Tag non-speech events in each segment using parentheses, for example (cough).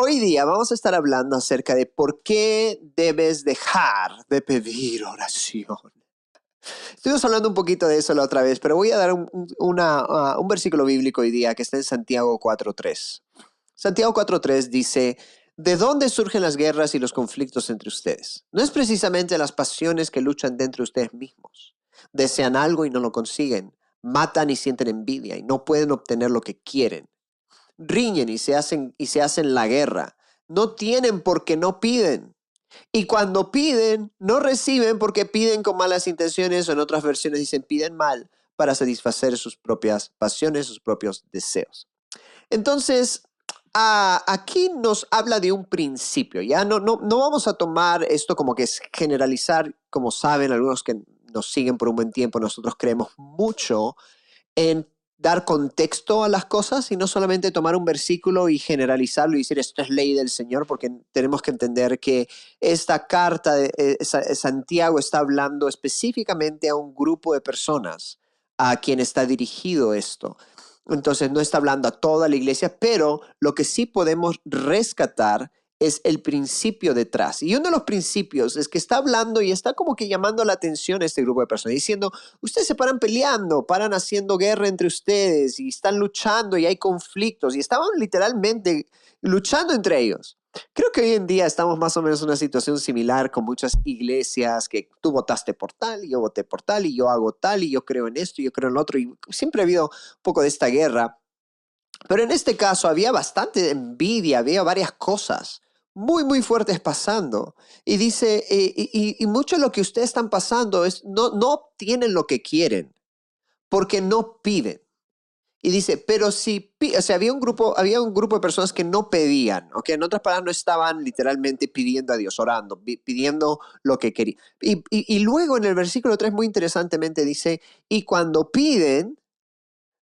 hoy día vamos a estar hablando acerca de por qué debes dejar de pedir oración. Estuvimos hablando un poquito de eso la otra vez, pero voy a dar un, uh, versículo bíblico hoy día que está en Santiago 4.3. Santiago 4.3 dice, ¿de dónde surgen las guerras y los conflictos entre ustedes? No es precisamente las pasiones que luchan dentro de ustedes mismos. Desean algo y no lo consiguen. Matan y sienten envidia y no pueden obtener lo que quieren. Riñen y se hacen, y se hacen la guerra. No tienen porque no piden. Y cuando piden, no reciben porque piden con malas intenciones o en otras versiones dicen piden mal para satisfacer sus propias pasiones, sus propios deseos. Entonces, aquí nos habla de un principio, ¿ya? No, no, no vamos a tomar esto como que es generalizar, como saben algunos que nos siguen por un buen tiempo, nosotros creemos mucho en dar contexto a las cosas y no solamente tomar un versículo y generalizarlo y decir esto es ley del Señor, porque tenemos que entender que esta carta de eh, Santiago está hablando específicamente a un grupo de personas a quien está dirigido esto. Entonces no está hablando a toda la iglesia, pero lo que sí podemos rescatar es el principio detrás. Y uno de los principios es que está hablando y está como que llamando la atención a este grupo de personas, diciendo, ustedes se paran peleando, paran haciendo guerra entre ustedes y están luchando y hay conflictos y estaban literalmente luchando entre ellos. Creo que hoy en día estamos más o menos en una situación similar con muchas iglesias que tú votaste por tal y yo voté por tal y yo hago tal y yo creo en esto y yo creo en lo otro y siempre ha habido un poco de esta guerra. Pero en este caso había bastante envidia, había varias cosas muy, muy fuertes pasando. Y dice, eh, y, mucho de lo que ustedes están pasando es, no, no obtienen lo que quieren, porque no piden. Y dice, pero si, o sea, había un grupo, había un grupo de personas que no pedían, ¿ok? En otras palabras, no estaban literalmente pidiendo a Dios, orando, pidiendo lo que querían. Y, y luego en el versículo 3 muy interesantemente dice, y cuando piden,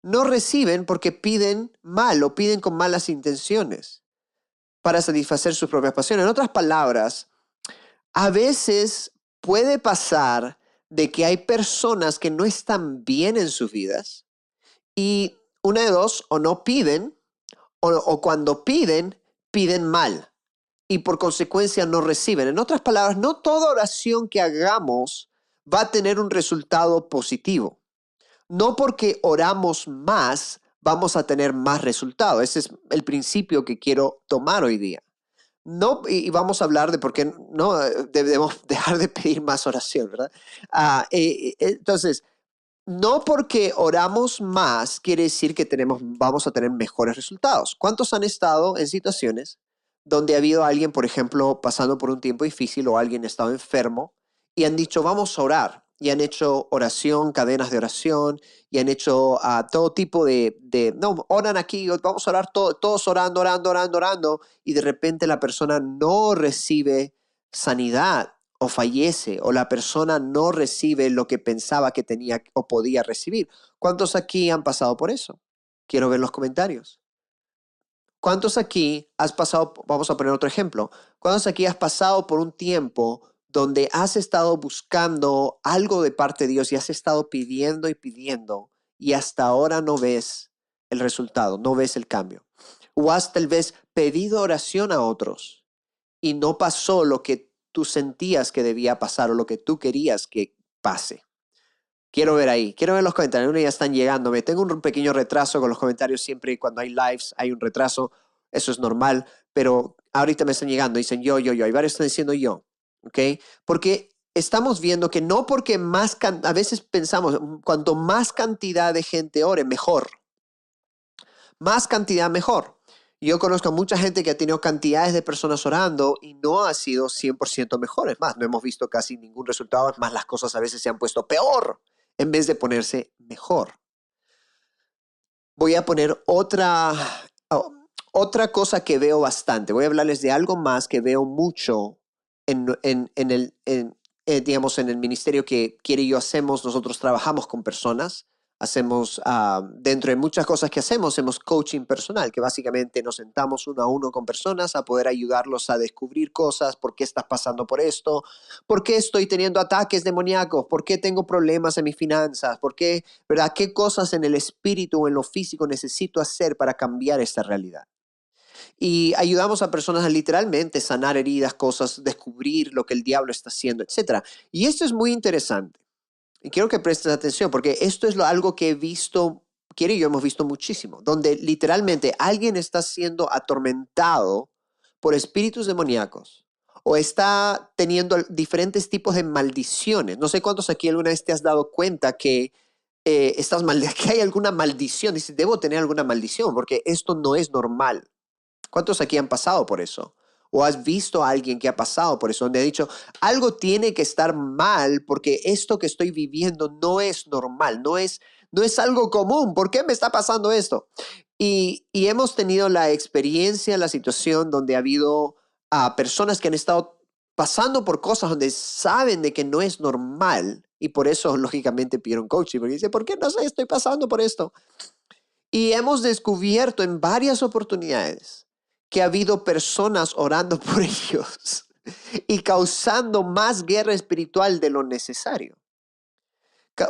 no reciben porque piden mal o piden con malas intenciones para satisfacer sus propias pasiones. En otras palabras, a veces puede pasar de que hay personas que no están bien en sus vidas y una de dos, o no piden, o, cuando piden, piden mal y por consecuencia no reciben. En otras palabras, no toda oración que hagamos va a tener un resultado positivo. No porque oramos más vamos a tener más resultados. Ese es el principio que quiero tomar hoy día. No, y vamos a hablar de por qué no debemos (laughs) dejar de pedir más oración, ¿verdad? Ah, eh, eh, entonces, no porque oramos más quiere decir que tenemos, vamos a tener mejores resultados. ¿Cuántos han estado en situaciones donde ha habido alguien, por ejemplo, pasando por un tiempo difícil o alguien ha estado enfermo y han dicho, vamos a orar? Y han hecho oración, cadenas de oración, y han hecho uh, todo tipo de, de, no, oran aquí, vamos a orar todos orando, orando, orando, orando, y de repente la persona no recibe sanidad o fallece, o la persona no recibe lo que pensaba que tenía o podía recibir. ¿Cuántos aquí han pasado por eso? Quiero ver los comentarios. ¿Cuántos aquí has pasado, vamos a poner otro ejemplo, cuántos aquí has pasado por un tiempo donde has estado buscando algo de parte de Dios y has estado pidiendo y pidiendo y hasta ahora no ves el resultado, no ves el cambio. O has tal vez pedido oración a otros y no pasó lo que tú sentías que debía pasar o lo que tú querías que pase. Quiero ver ahí, quiero ver los comentarios. Ya están llegando. Me tengo un pequeño retraso con los comentarios. Siempre cuando hay lives hay un retraso. Eso es normal. Pero ahorita me están llegando. Dicen yo, yo, yo. Hay varios están diciendo yo. ¿Ok? Porque estamos viendo que no porque más, a veces pensamos, mm, cuanto más cantidad de gente ore, mejor. Más cantidad, mejor. Yo conozco a mucha gente que ha tenido cantidades de personas orando y no ha sido 100% mejor. Es más, no hemos visto casi ningún resultado. Es más, las cosas a veces se han puesto peor en vez de ponerse mejor. Voy a poner otra, oh, otra cosa que veo bastante. Voy a hablarles de algo más que veo mucho en, el, eh, digamos, en el ministerio que Quiere y yo hacemos, nosotros trabajamos con personas, hacemos, ah, dentro de muchas cosas que hacemos, hacemos coaching personal, que básicamente nos sentamos uno a uno con personas a poder ayudarlos a descubrir cosas, por qué estás pasando por esto, por qué estoy teniendo ataques demoníacos, por qué tengo problemas en mis finanzas, por qué, ¿verdad? ¿Qué cosas en el espíritu o en lo físico necesito hacer para cambiar esta realidad? Y ayudamos a personas a literalmente sanar heridas, cosas, descubrir lo que el diablo está haciendo, etc. Y esto es muy interesante. Y quiero que prestes atención porque esto es lo, algo que he visto, Quiero y yo hemos visto muchísimo, donde literalmente alguien está siendo atormentado por espíritus demoníacos o está teniendo diferentes tipos de maldiciones. No sé cuántos aquí alguna vez te has dado cuenta que eh, (laughs) que hay alguna maldición. Dice, debo tener alguna maldición porque esto no es normal. ¿Cuántos aquí han pasado por eso? ¿O has visto a alguien que ha pasado por eso? Donde ha dicho, algo tiene que estar mal porque esto que estoy viviendo no es normal, no es, no es algo común. ¿Por qué me está pasando esto? Y, y hemos tenido la experiencia, la situación donde ha habido a personas que han estado pasando por cosas donde saben de que no es normal y por eso (laughs) lógicamente pidieron coaching, porque dice, ¿por qué no sé, estoy pasando por esto? Y hemos descubierto en varias oportunidades que ha habido personas orando (laughs) por ellos y causando más guerra espiritual de lo necesario.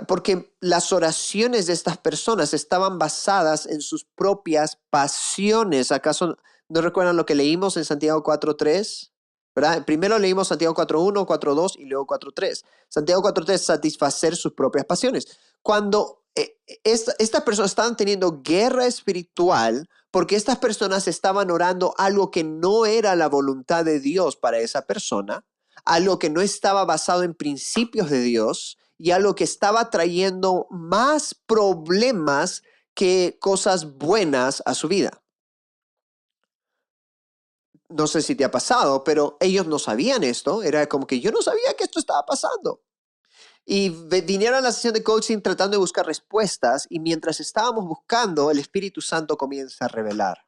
Porque las oraciones de estas personas estaban basadas en sus propias pasiones. ¿Acaso no recuerdan lo que leímos en Santiago 4.3? ¿verdad? Primero leímos Santiago 4.1, 4.2 y luego 4.3. Santiago 4.3, satisfacer sus propias pasiones. Cuando eh, estas personas estaban teniendo guerra espiritual porque estas personas estaban orando algo que no era la voluntad de Dios para esa persona, algo que no estaba basado en principios de Dios y algo que estaba trayendo más problemas que cosas buenas a su vida no sé si te ha pasado, pero ellos no sabían esto. Era como que yo no sabía que esto estaba pasando. Y vinieron a la sesión de coaching tratando de buscar respuestas y mientras estábamos buscando, el Espíritu Santo comienza a revelar.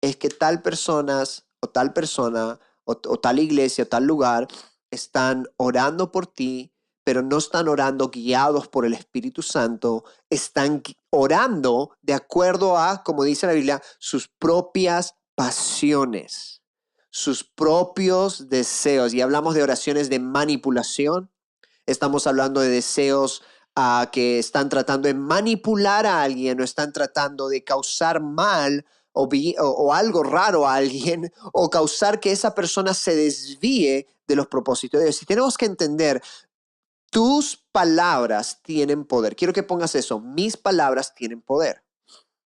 Es que tal personas o tal persona o, o tal iglesia o tal lugar están orando por ti, pero no están orando guiados por el Espíritu Santo, están orando de acuerdo a, como dice la Biblia, sus propias pasiones sus propios deseos. Y hablamos de oraciones de manipulación. Estamos hablando de deseos uh, que están tratando de manipular a alguien o están tratando de causar mal o, o, algo raro a alguien (laughs) o causar que esa persona se desvíe de los propósitos de Dios. Y tenemos que entender, tus palabras tienen poder. Quiero que pongas eso, mis palabras tienen poder.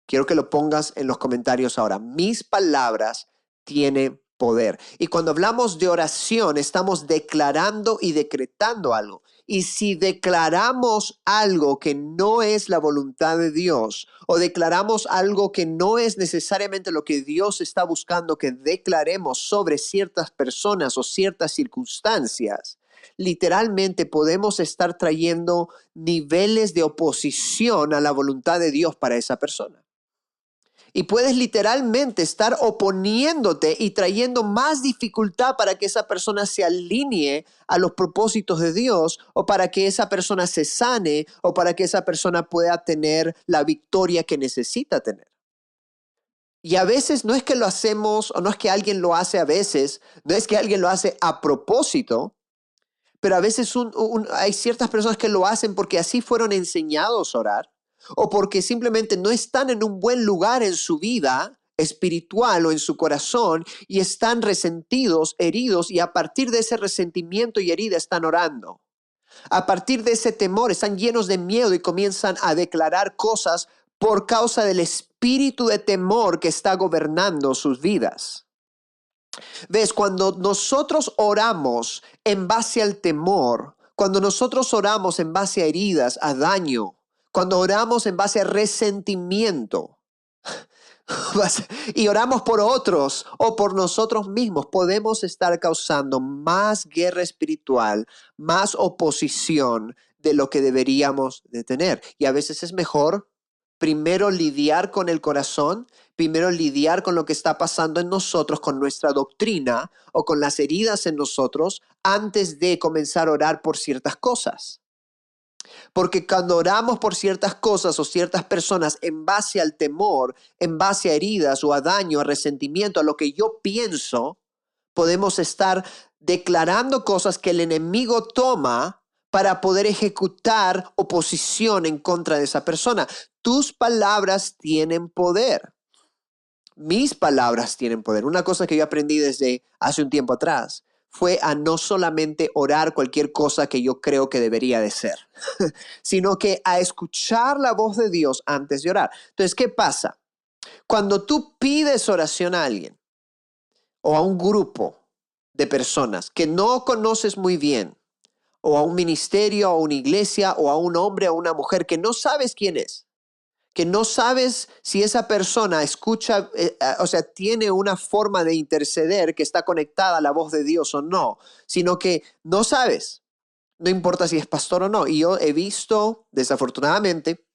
Quiero que lo pongas en los comentarios ahora. Mis palabras tienen poder. Y cuando hablamos de oración, estamos declarando y decretando algo. Y si declaramos algo que no es la voluntad de Dios o declaramos algo que no es necesariamente lo que Dios está buscando que declaremos sobre ciertas personas o ciertas circunstancias, literalmente podemos estar trayendo niveles de oposición a la voluntad de Dios para esa persona y puedes literalmente estar oponiéndote y trayendo más dificultad para que esa persona se alinee a los propósitos de Dios o para que esa persona se sane o para que esa persona pueda tener la victoria que necesita tener. Y a veces no es que lo hacemos o no es que alguien lo hace a veces, no es que alguien lo hace a propósito, pero a veces hay ciertas personas que lo hacen porque así fueron enseñados a orar o porque simplemente no están en un buen lugar en su vida espiritual o en su corazón y están resentidos, heridos y a partir de ese resentimiento y herida están orando. A partir de ese temor están llenos de miedo y comienzan a declarar cosas por causa del espíritu de temor que está gobernando sus vidas. Ves, cuando nosotros oramos en base al temor, cuando nosotros oramos en base a heridas, a daño, cuando oramos en base a resentimiento (laughs) y oramos por otros o por nosotros mismos, podemos estar causando más guerra espiritual, más oposición de lo que deberíamos de tener. Y a veces es mejor primero lidiar con el corazón, primero lidiar con lo que está pasando en nosotros, con nuestra doctrina o con las heridas en nosotros, antes de comenzar a orar por ciertas cosas. Porque cuando oramos por ciertas cosas o ciertas personas en base al temor, en base a heridas o a daño, a resentimiento, a lo que yo pienso, podemos estar declarando cosas que el enemigo toma para poder ejecutar oposición en contra de esa persona. Tus palabras tienen poder. mis palabras tienen poder. Una cosa que yo aprendí desde hace un tiempo atrás fue a no solamente orar cualquier cosa que yo creo que debería de ser, (laughs) sino que a escuchar la voz de Dios antes de orar. Entonces, ¿qué pasa? Cuando tú pides oración a alguien o a un grupo de personas que no conoces muy bien, o a un ministerio, a una iglesia, o a un hombre o una mujer que no sabes quién es, que no sabes si esa persona escucha, eh, eh, o sea, tiene una forma de interceder que está conectada a la voz de Dios o no, sino que no sabes. No importa si es pastor o no. Y yo he visto, desafortunadamente,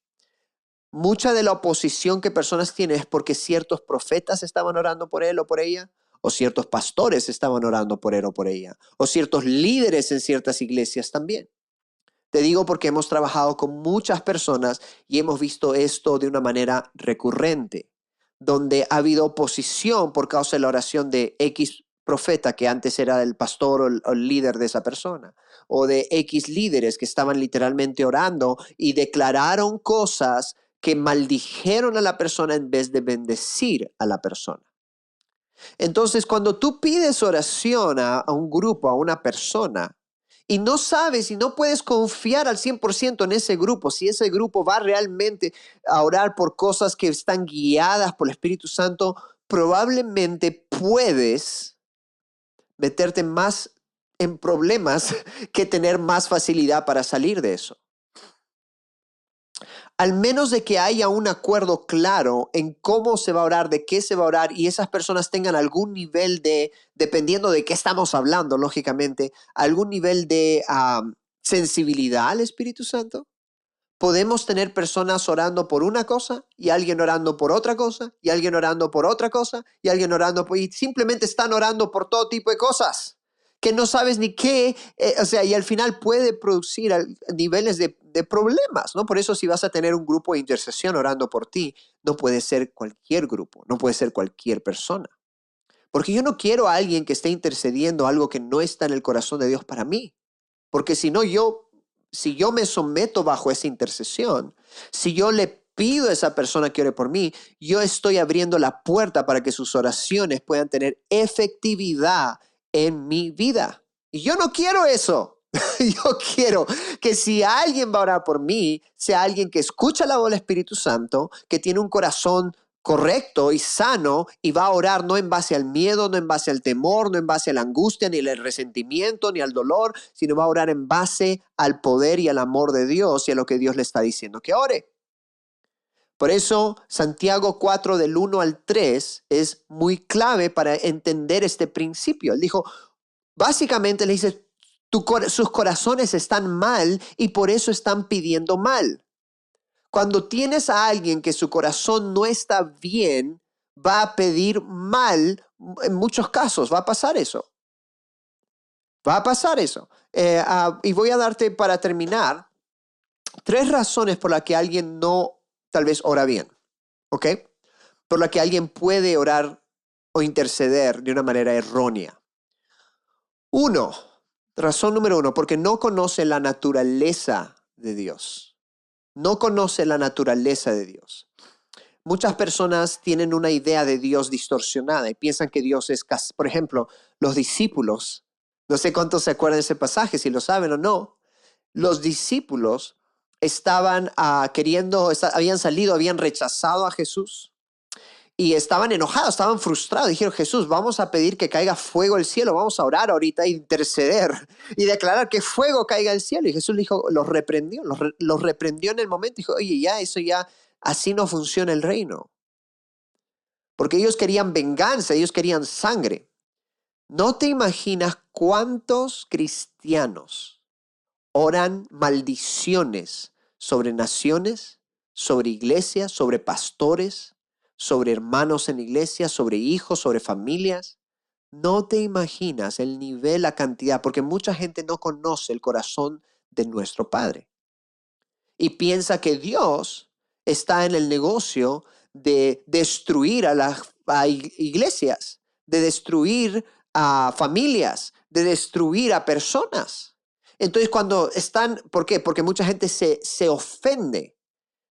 mucha de la oposición que personas tienen es porque ciertos profetas estaban orando por él o por ella, o ciertos pastores estaban orando por él o por ella, o ciertos líderes en ciertas iglesias también. Te digo porque hemos trabajado con muchas personas y hemos visto esto de una manera recurrente, donde ha habido oposición por causa de la oración de X profeta que antes era el pastor o el, líder de esa persona, o de X líderes que estaban literalmente orando y declararon cosas que maldijeron a la persona en vez de bendecir a la persona. Entonces, cuando tú pides oración a, un grupo, a una persona, y no sabes y no puedes confiar al 100% en ese grupo, si ese grupo va realmente a orar por cosas que están guiadas por el Espíritu Santo, probablemente puedes meterte más en problemas (laughs) que tener más facilidad para salir de eso al menos de que haya un acuerdo claro en cómo se va a orar, de qué se va a orar y esas personas tengan algún nivel de, dependiendo de qué estamos hablando, lógicamente, algún nivel de sensibilidad al Espíritu Santo. Podemos tener personas orando por una cosa y alguien orando por otra cosa y alguien orando por otra cosa y alguien orando por... y simplemente están orando por todo tipo de cosas que no sabes ni qué, eh, o sea, y al final puede producir niveles de, de, problemas, ¿no? Por eso si vas a tener un grupo de intercesión orando por ti, no puede ser cualquier grupo, no puede ser cualquier persona. Porque yo no quiero a alguien que esté intercediendo algo que no está en el corazón de Dios para mí. Porque si no, yo, si yo me someto bajo esa intercesión, si yo le pido a esa persona que ore por mí, yo estoy abriendo la puerta para que sus oraciones puedan tener efectividad en mi vida. Y yo no quiero eso. (laughs) yo quiero que si alguien va a orar por mí, sea alguien que escucha la voz del Espíritu Santo, que tiene un corazón correcto y sano y va a orar no en base al miedo, no en base al temor, no en base a la angustia, ni al resentimiento, ni al dolor, sino va a orar en base al poder y al amor de Dios y a lo que Dios le está diciendo que ore. Por eso Santiago 4 del 1 al 3 es muy clave para entender este principio. Él dijo, básicamente le dice, sus corazones están mal y por eso están pidiendo mal. Cuando tienes a alguien que su corazón no está bien, va a pedir mal en muchos casos, va a pasar eso. Va a pasar eso. Eh, ah, y voy a darte para terminar tres razones por las que alguien no tal vez ora bien, ¿ok? Por la que alguien puede orar o interceder de una manera errónea. Uno, razón número uno, porque no conoce la naturaleza de Dios. No conoce la naturaleza de Dios. Muchas personas tienen una idea de Dios distorsionada y piensan que Dios es, por ejemplo, los discípulos. No sé cuántos se acuerdan de ese pasaje, si lo saben o no. Los discípulos estaban ah, queriendo, habían salido, habían rechazado a Jesús y estaban enojados, estaban frustrados. Dijeron, Jesús, vamos a pedir que caiga fuego del cielo, vamos a orar ahorita, e interceder y declarar que fuego caiga del cielo. Y Jesús dijo, los reprendió, los reprendió en el momento. Dijo, oye, ya, eso ya, así no funciona el reino. Porque ellos querían venganza, ellos querían sangre. No te imaginas cuántos cristianos oran maldiciones sobre naciones, sobre iglesias, sobre pastores, sobre hermanos en iglesia, sobre hijos, sobre familias. No te imaginas el nivel, la cantidad, porque mucha gente no conoce el corazón de nuestro Padre. Y piensa que Dios está en el negocio de destruir a las iglesias, de destruir a familias, de destruir a personas. Entonces cuando están, ¿por qué? Porque mucha gente se, se ofende.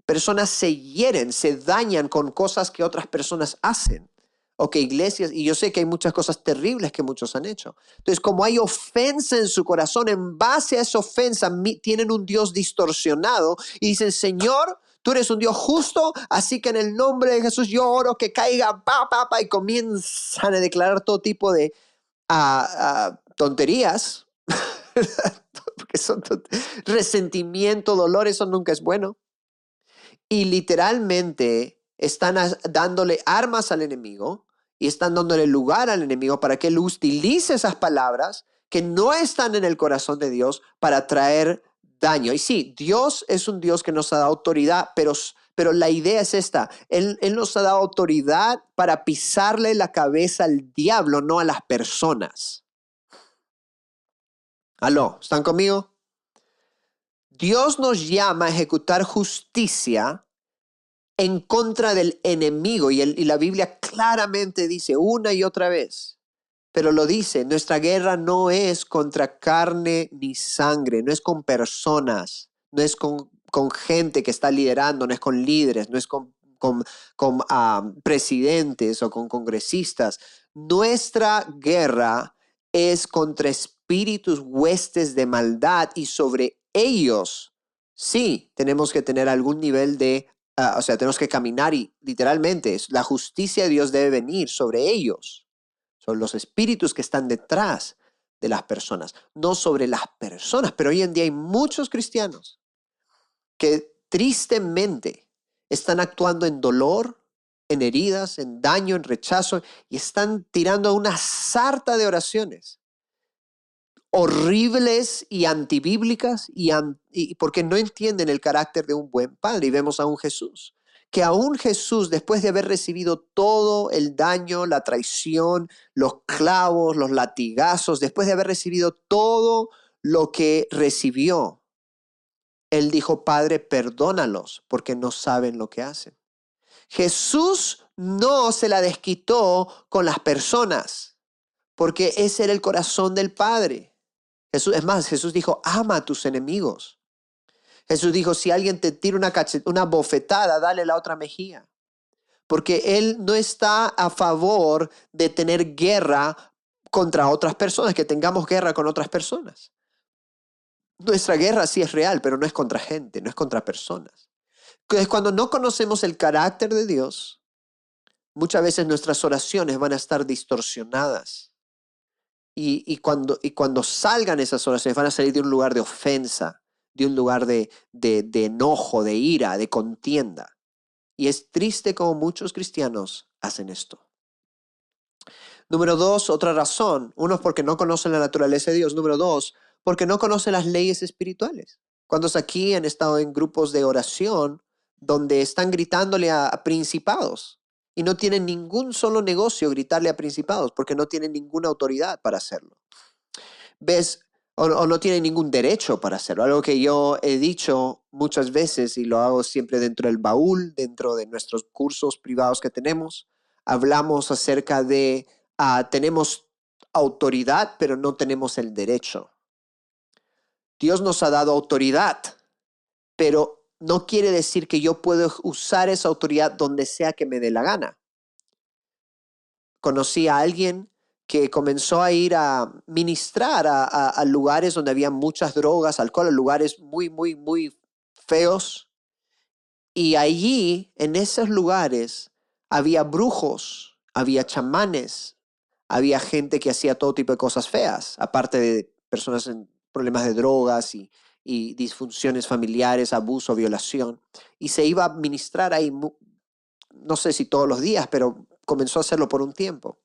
Personas se hieren, se dañan con cosas que otras personas hacen. o que iglesias, y yo sé que hay muchas cosas terribles que muchos han hecho. Entonces, como hay ofensa en su corazón, en base a esa ofensa, tienen un Dios distorsionado y dicen, Señor, tú eres un Dios justo, así que en el nombre de Jesús yo oro que caiga, pa, pa, y comienzan a declarar todo tipo de tonterías, (laughs) son resentimiento, dolor, eso nunca es bueno. Y literalmente están dándole armas al enemigo y están dándole lugar al enemigo para que él utilice esas palabras que no están en el corazón de Dios para traer daño. Y sí, Dios es un Dios que nos ha dado autoridad, pero, pero la idea es esta. Él, él nos ha dado autoridad para pisarle la cabeza al diablo, no a las personas. Aló, ¿están conmigo? Dios nos llama a ejecutar justicia en contra del enemigo. Y, la Biblia claramente dice una y otra vez, pero lo dice, nuestra guerra no es contra carne ni sangre, no es con personas, no es con, gente que está liderando, no es con líderes, no es con ah, presidentes o con congresistas. Nuestra guerra es contra espíritus huestes de maldad y sobre ellos sí tenemos que tener algún nivel de Ah, o sea, tenemos que caminar y literalmente la justicia de Dios debe venir sobre ellos, sobre los espíritus que están detrás de las personas, no sobre las personas. Pero hoy en día hay muchos cristianos que tristemente están actuando en dolor, en heridas, en daño, en rechazo y están tirando una sarta de oraciones horribles y antibíblicas y, porque no entienden el carácter de un buen padre. Y vemos a un Jesús, que aún Jesús, después de haber recibido todo el daño, la traición, los clavos, los latigazos, después de haber recibido todo lo que recibió, él dijo, Padre, perdónalos porque no saben lo que hacen. Jesús no se la desquitó con las personas, porque ese era el corazón del Padre es más, Jesús dijo, ama a tus enemigos. Jesús dijo, si alguien te tira una, una bofetada, dale la otra mejilla. Porque Él no está a favor de tener guerra contra otras personas, que tengamos guerra con otras personas. Nuestra guerra sí es real, pero no es contra gente, no es contra personas. Entonces, cuando no conocemos el carácter de Dios, muchas veces nuestras oraciones van a estar distorsionadas. Y, cuando, cuando salgan esas oraciones van a salir de un lugar de ofensa, de un lugar de, enojo, de ira, de contienda. Y es triste como muchos cristianos hacen esto. Número dos, otra razón. Uno es porque no conocen la naturaleza de Dios. Número dos, porque no conocen las leyes espirituales. ¿Cuántos aquí han estado en grupos de oración donde están gritándole a principados? Y no tienen ningún solo negocio gritarle a principados porque no tienen ninguna autoridad para hacerlo. ¿Ves? O, no tienen ningún derecho para hacerlo. Algo que yo he dicho muchas veces y lo hago siempre dentro del baúl, dentro de nuestros cursos privados que tenemos. Hablamos acerca de, uh, tenemos autoridad, pero no tenemos el derecho. Dios nos ha dado autoridad, pero no quiere decir que yo puedo usar esa autoridad donde sea que me dé la gana. Conocí a alguien que comenzó a ir a ministrar a, lugares donde había muchas drogas, alcohol, a lugares muy, muy, muy feos. Y allí, en esos lugares, había brujos, había chamanes, había gente que hacía todo tipo de cosas feas, aparte de personas en problemas de drogas y, y disfunciones familiares, abuso, violación. Y se iba a ministrar ahí, no sé si todos los días, pero comenzó a hacerlo por un tiempo.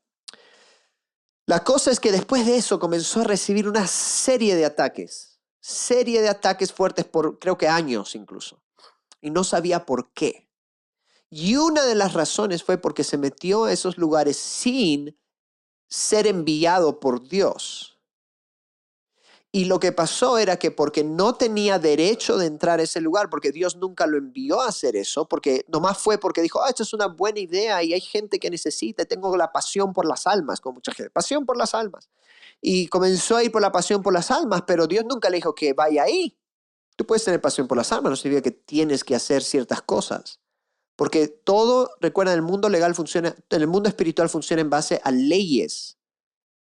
La cosa es que después de eso comenzó a recibir una serie de ataques, serie de ataques fuertes por creo que años incluso. Y no sabía por qué. Y una de las razones fue porque se metió a esos lugares sin ser enviado por Dios. Y lo que pasó era que porque no tenía derecho de entrar a ese lugar, porque Dios nunca lo envió a hacer eso, porque nomás fue porque dijo, ah, esto es una buena idea y hay gente que necesita, tengo la pasión por las almas, con mucha gente, pasión por las almas. Y comenzó a ir por la pasión por las almas, pero Dios nunca le dijo que vaya ahí. Tú puedes tener pasión por las almas, no significa que tienes que hacer ciertas cosas. Porque todo, recuerda, el mundo legal funciona, en el mundo espiritual funciona en base a leyes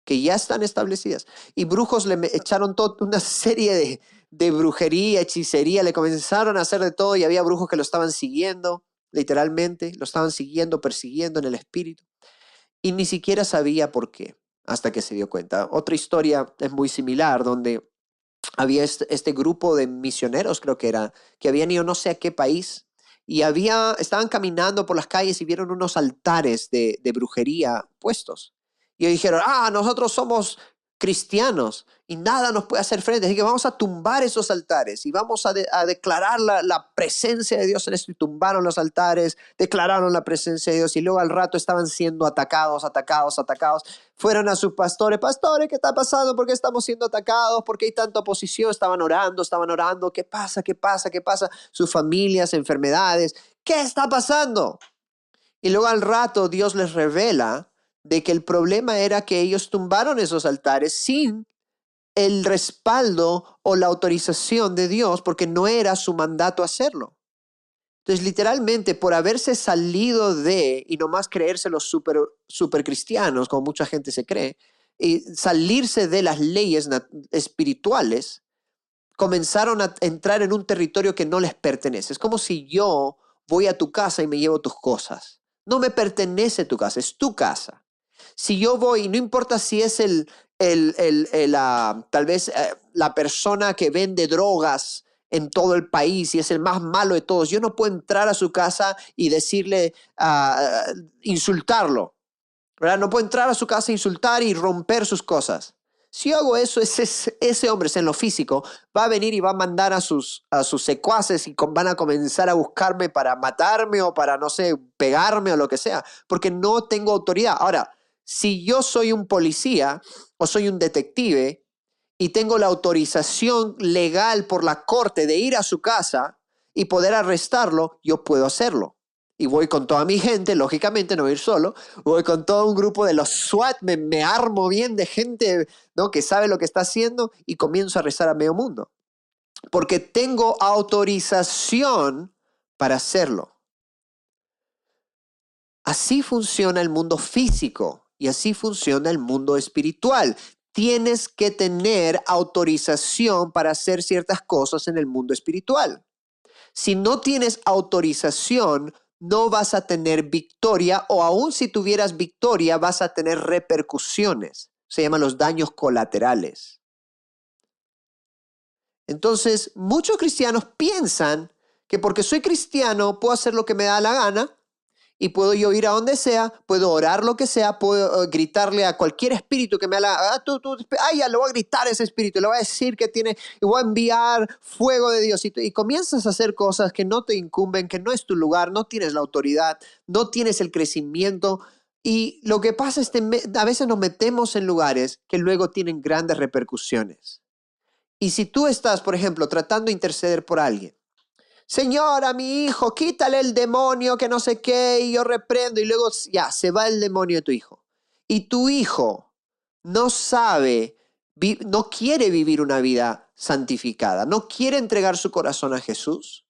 que ya están establecidas. Y brujos le echaron toda una serie de, de brujería, hechicería, le comenzaron a hacer de todo y había brujos que lo estaban siguiendo, literalmente, lo estaban siguiendo, persiguiendo en el espíritu. Y ni siquiera sabía por qué, hasta que se dio cuenta. Otra historia es muy similar, donde había este, este, grupo de misioneros, creo que era, que habían ido no sé a qué país, y había, estaban caminando por las calles y vieron unos altares de, de brujería puestos. Y dijeron, ah, nosotros somos cristianos y nada nos puede hacer frente. Así que vamos a tumbar esos altares y vamos a, declarar la, presencia de Dios en esto. Y tumbaron los altares, declararon la presencia de Dios y luego al rato estaban siendo atacados, atacados, atacados. Fueron a sus pastores, pastores, ¿qué está pasando? ¿Por qué estamos siendo atacados? ¿Por qué hay tanta oposición? Estaban orando, estaban orando. ¿Qué pasa? ¿Qué pasa? ¿Qué pasa? Sus familias, enfermedades. ¿Qué está pasando? Y luego al rato Dios les revela de que el problema era que ellos tumbaron esos altares sin el respaldo o la autorización de Dios porque no era su mandato hacerlo. Entonces, literalmente, por haberse salido de, y nomás creerse los super, super cristianos, como mucha gente se cree, y salirse de las leyes espirituales, comenzaron a entrar en un territorio que no les pertenece. Es como si yo voy a tu casa y me llevo tus cosas. No me pertenece tu casa, es tu casa. Si yo voy, no importa si es el, el, el, tal vez eh, la persona que vende drogas en todo el país y es el más malo de todos, yo no puedo entrar a su casa y decirle, ah, insultarlo. ¿verdad? No puedo entrar a su casa, insultar y romper sus cosas. Si yo hago eso, ese, ese hombre, en lo físico, va a venir y va a mandar a sus, a sus secuaces y van a comenzar a buscarme para matarme o para, no sé, pegarme o lo que sea, porque no tengo autoridad. Ahora, si yo soy un policía o soy un detective y tengo la autorización legal por la corte de ir a su casa y poder arrestarlo, yo puedo hacerlo. Y voy con toda mi gente, lógicamente no voy a ir solo, voy con todo un grupo de los SWAT, me, armo bien de gente ¿no? que sabe lo que está haciendo y comienzo a rezar a medio mundo. Porque tengo autorización para hacerlo. Así funciona el mundo físico. Y así funciona el mundo espiritual. Tienes que tener autorización para hacer ciertas cosas en el mundo espiritual. Si no tienes autorización, no vas a tener victoria o aún si tuvieras victoria vas a tener repercusiones. Se llaman los daños colaterales. Entonces, muchos cristianos piensan que porque soy cristiano puedo hacer lo que me da la gana y puedo yo ir a donde sea, puedo orar lo que sea, puedo eh, gritarle a cualquier espíritu que me haga, ah, tú, tú, ay, ya le voy a gritar a ese espíritu, le voy a decir que tiene, y voy a enviar fuego de Dios. Y, y comienzas a hacer cosas que no te incumben, que no es tu lugar, no tienes la autoridad, no tienes el crecimiento. Y lo que pasa es que a veces nos metemos en lugares que luego tienen grandes repercusiones. Y si tú estás, por ejemplo, tratando de interceder por alguien, Señora, mi hijo, quítale el demonio que no sé qué, y yo reprendo, y luego ya, se va el demonio de tu hijo. Y tu hijo no sabe, no quiere vivir una vida santificada, no quiere entregar su corazón a Jesús.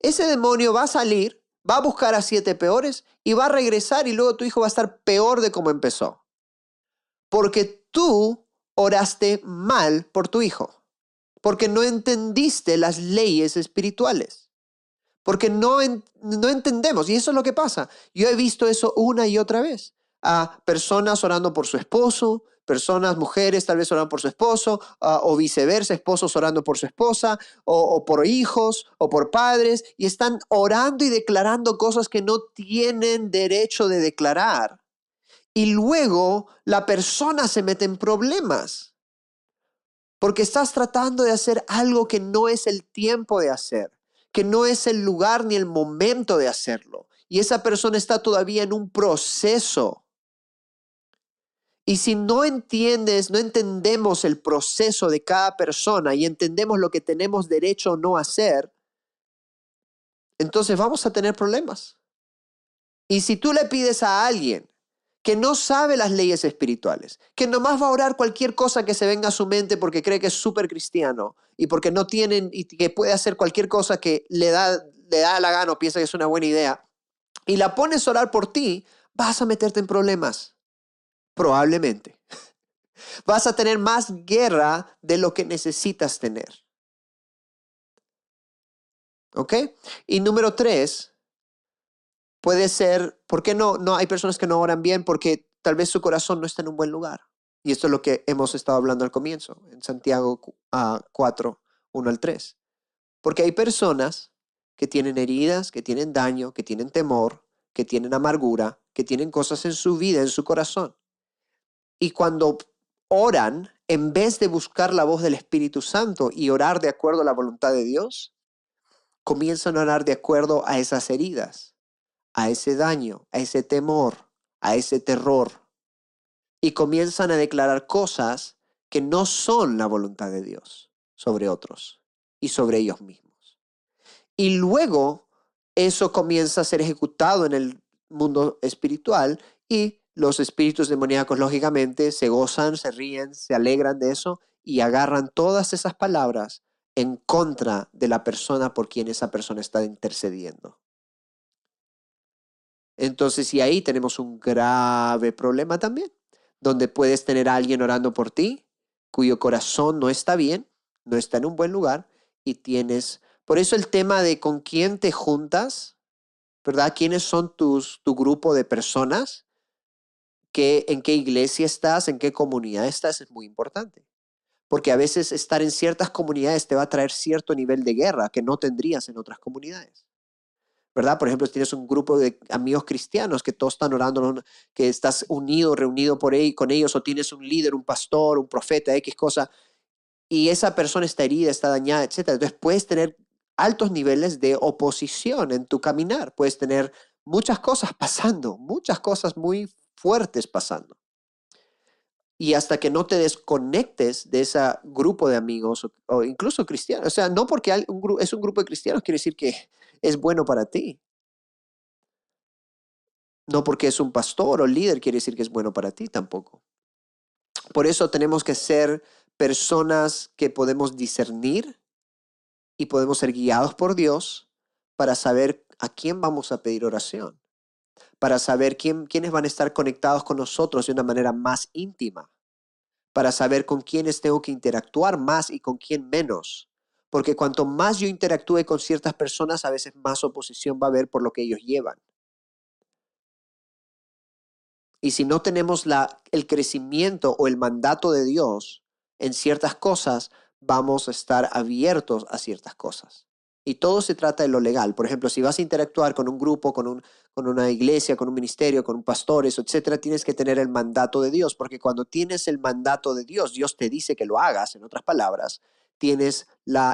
Ese demonio va a salir, va a buscar a siete peores y va a regresar y luego tu hijo va a estar peor de como empezó. Porque tú oraste mal por tu hijo, porque no entendiste las leyes espirituales porque no, no entendemos. Y eso es lo que pasa. Yo he visto eso una y otra vez. A personas orando por su esposo, personas, mujeres tal vez orando por su esposo, o viceversa, esposos orando por su esposa, o, o, por hijos, o por padres, y están orando y declarando cosas que no tienen derecho de declarar. Y luego la persona se mete en problemas, porque estás tratando de hacer algo que no es el tiempo de hacer que no es el lugar ni el momento de hacerlo. Y esa persona está todavía en un proceso. Y si no entiendes, no entendemos el proceso de cada persona y entendemos lo que tenemos derecho o no hacer, entonces vamos a tener problemas. Y si tú le pides a alguien que no sabe las leyes espirituales, que nomás va a orar cualquier cosa que se venga a su mente porque cree que es súper cristiano y porque no tienen y que puede hacer cualquier cosa que le da, le da la gana o piensa que es una buena idea, y la pones a orar por ti, vas a meterte en problemas. Probablemente. (laughs) Vas a tener más guerra de lo que necesitas tener. ¿Ok? Y número tres, puede ser, ¿por qué no? No hay personas que no oran bien porque tal vez su corazón no está en un buen lugar. Y esto es lo que hemos estado hablando al comienzo, en Santiago 4, 1 al 3. Porque hay personas que tienen heridas, que tienen daño, que tienen temor, que tienen amargura, que tienen cosas en su vida, en su corazón. Y cuando oran, en vez de buscar la voz del Espíritu Santo y orar de acuerdo a la voluntad de Dios, comienzan a orar de acuerdo a esas heridas a ese daño, a ese temor, a ese terror. Y comienzan a declarar cosas que no son la voluntad de Dios sobre otros y sobre ellos mismos. Y luego eso comienza a ser ejecutado en el mundo espiritual y los espíritus demoníacos lógicamente se gozan, se ríen, se alegran de eso y agarran todas esas palabras en contra de la persona por quien esa persona está intercediendo. Entonces, y ahí tenemos un grave problema también, donde puedes tener a alguien orando por ti, cuyo corazón no está bien, no está en un buen lugar, y tienes, por eso el tema de con quién te juntas, ¿verdad? ¿Quiénes son tus, tu grupo de personas? ¿Qué, ¿En qué iglesia estás? ¿En qué comunidad estás? Es muy importante. Porque a veces estar en ciertas comunidades te va a traer cierto nivel de guerra que no tendrías en otras comunidades. ¿Verdad? Por ejemplo, tienes un grupo de amigos cristianos que todos están orando, que estás unido, reunido por ahí con ellos, o tienes un líder, un pastor, un profeta, X cosa, y esa persona está herida, está dañada, etc. Entonces puedes tener altos niveles de oposición en tu caminar, puedes tener muchas cosas pasando, muchas cosas muy fuertes pasando. Y hasta que no te desconectes de ese grupo de amigos o, incluso cristianos, o sea, no porque es un grupo de cristianos quiere decir que es bueno para ti. No porque es un pastor o líder quiere decir que es bueno para ti tampoco. Por eso tenemos que ser personas que podemos discernir y podemos ser guiados por Dios para saber a quién vamos a pedir oración, para saber quién, quiénes van a estar conectados con nosotros de una manera más íntima, para saber con quiénes tengo que interactuar más y con quién menos, porque cuanto más yo interactúe con ciertas personas, a veces más oposición va a haber por lo que ellos llevan. Y si no tenemos la, el crecimiento o el mandato de Dios en ciertas cosas, vamos a estar abiertos a ciertas cosas. Y todo se trata de lo legal. Por ejemplo, si vas a interactuar con un grupo, con, un, con una iglesia, con un ministerio, con un pastor, etcétera, tienes que tener el mandato de Dios, porque cuando tienes el mandato de Dios, Dios te dice que lo hagas, en otras palabras, tienes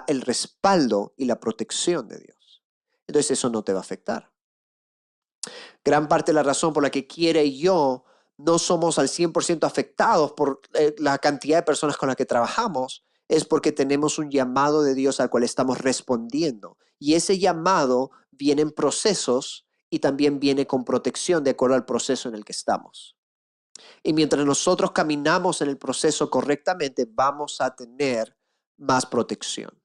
el respaldo y la protección de Dios. Entonces eso no te va a afectar. Gran parte de la razón por la que quiere yo no somos al 100% afectados por eh, la cantidad de personas con las que trabajamos es porque tenemos un llamado de Dios al cual estamos respondiendo. Y ese llamado viene en procesos y también viene con protección de acuerdo al proceso en el que estamos. Y mientras nosotros caminamos en el proceso correctamente, vamos a tener más protección.